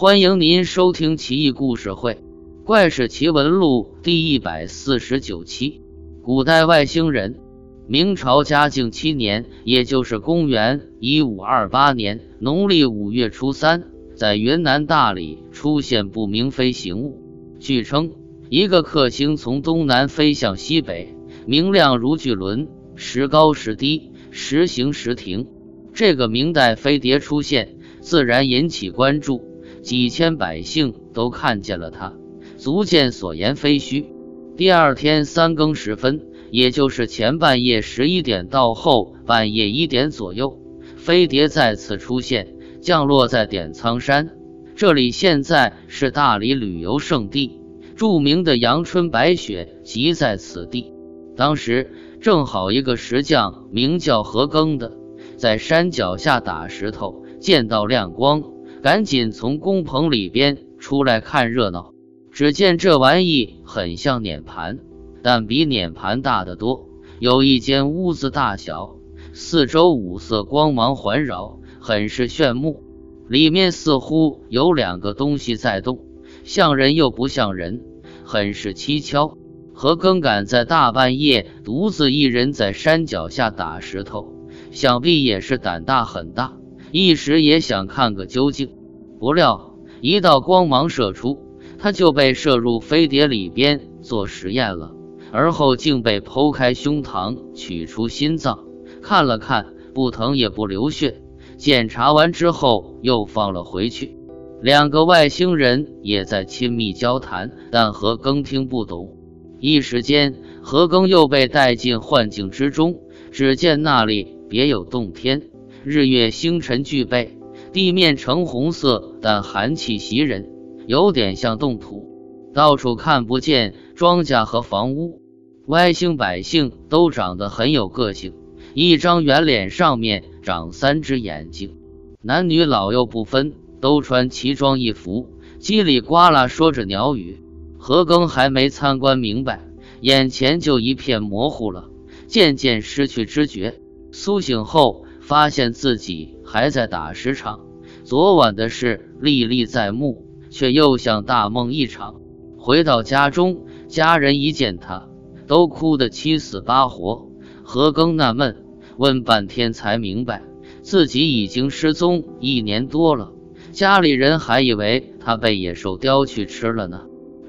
欢迎您收听《奇异故事会·怪事奇闻录》第一百四十九期。古代外星人。明朝嘉靖七年，也就是公元一五二八年农历五月初三，在云南大理出现不明飞行物。据称，一个克星从东南飞向西北，明亮如巨轮，时高时低，时行时停。这个明代飞碟出现，自然引起关注。几千百姓都看见了他，足见所言非虚。第二天三更时分，也就是前半夜十一点到后半夜一点左右，飞碟再次出现，降落在点苍山。这里现在是大理旅游胜地，著名的阳春白雪即在此地。当时正好一个石匠名叫何庚的，在山脚下打石头，见到亮光。赶紧从工棚里边出来看热闹。只见这玩意很像碾盘，但比碾盘大得多。有一间屋子大小，四周五色光芒环绕，很是炫目。里面似乎有两个东西在动，像人又不像人，很是蹊跷。何庚敢在大半夜独自一人在山脚下打石头，想必也是胆大很大。一时也想看个究竟，不料一道光芒射出，他就被射入飞碟里边做实验了。而后竟被剖开胸膛，取出心脏，看了看，不疼也不流血。检查完之后又放了回去。两个外星人也在亲密交谈，但何庚听不懂。一时间，何庚又被带进幻境之中，只见那里别有洞天。日月星辰俱备，地面橙红色，但寒气袭人，有点像冻土。到处看不见庄稼和房屋。外星百姓都长得很有个性，一张圆脸上面长三只眼睛，男女老幼不分，都穿奇装异服，叽里呱啦说着鸟语。何庚还没参观明白，眼前就一片模糊了，渐渐失去知觉。苏醒后。发现自己还在打石场，昨晚的事历历在目，却又像大梦一场。回到家中，家人一见他，都哭得七死八活。何庚纳闷，问半天才明白，自己已经失踪一年多了，家里人还以为他被野兽叼去吃了呢。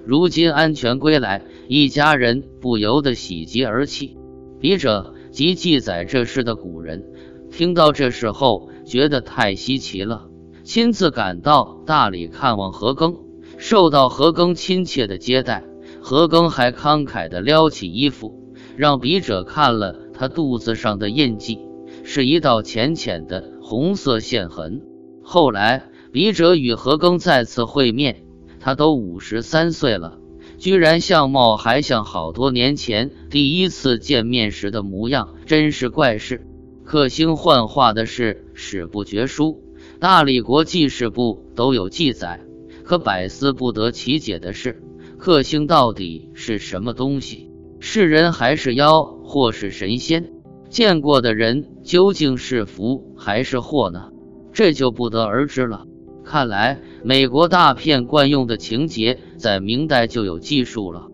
如今安全归来，一家人不由得喜极而泣。笔者即记载这事的古人。听到这事后，觉得太稀奇了，亲自赶到大理看望何庚，受到何庚亲切的接待。何庚还慷慨地撩起衣服，让笔者看了他肚子上的印记，是一道浅浅的红色线痕。后来，笔者与何庚再次会面，他都五十三岁了，居然相貌还像好多年前第一次见面时的模样，真是怪事。克星幻化的事史不绝书，大理国记事部都有记载。可百思不得其解的是，克星到底是什么东西？是人还是妖，或是神仙？见过的人究竟是福还是祸呢？这就不得而知了。看来美国大片惯用的情节，在明代就有记述了。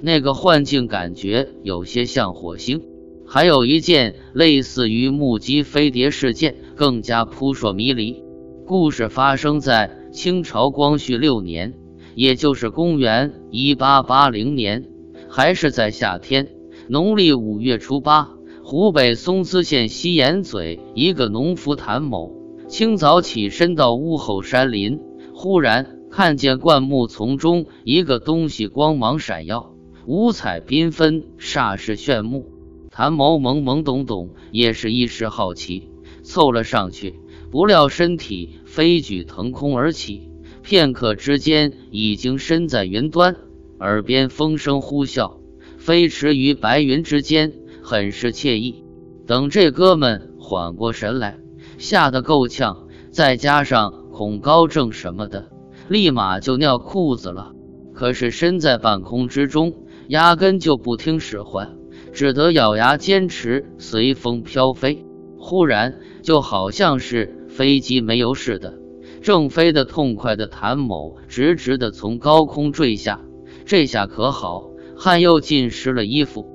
那个幻境感觉有些像火星。还有一件类似于目击飞碟事件，更加扑朔迷离。故事发生在清朝光绪六年，也就是公元一八八零年，还是在夏天，农历五月初八。湖北松滋县西岩嘴一个农夫谭某，清早起身到屋后山林，忽然看见灌木丛中一个东西光芒闪耀，五彩缤纷，煞是炫目。谭某懵懵懂懂，也是一时好奇，凑了上去，不料身体飞举腾空而起，片刻之间已经身在云端，耳边风声呼啸，飞驰于白云之间，很是惬意。等这哥们缓过神来，吓得够呛，再加上恐高症什么的，立马就尿裤子了。可是身在半空之中，压根就不听使唤。只得咬牙坚持，随风飘飞。忽然，就好像是飞机没油似的，正飞得痛快的谭某直直的从高空坠下，这下可好，汗又浸湿了衣服。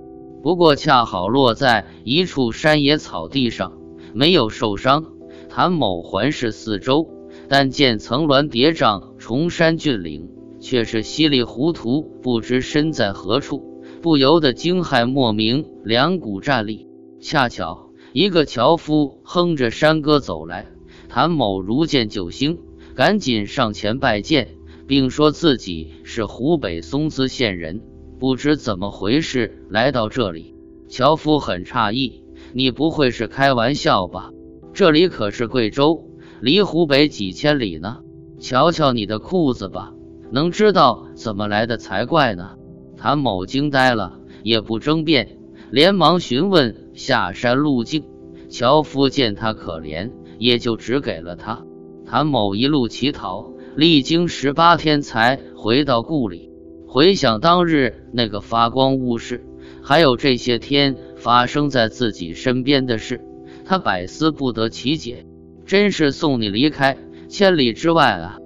不过恰好落在一处山野草地上，没有受伤。谭某环视四周，但见层峦叠嶂，崇山峻岭，却是稀里糊涂，不知身在何处，不由得惊骇莫名，两股战栗。恰巧一个樵夫哼着山歌走来，谭某如见救星，赶紧上前拜见，并说自己是湖北松滋县人。不知怎么回事，来到这里，樵夫很诧异：“你不会是开玩笑吧？这里可是贵州，离湖北几千里呢。瞧瞧你的裤子吧，能知道怎么来的才怪呢。”谭某惊呆了，也不争辩，连忙询问下山路径。樵夫见他可怜，也就只给了他。谭某一路乞讨，历经十八天才回到故里。回想当日那个发光物事，还有这些天发生在自己身边的事，他百思不得其解。真是送你离开千里之外啊！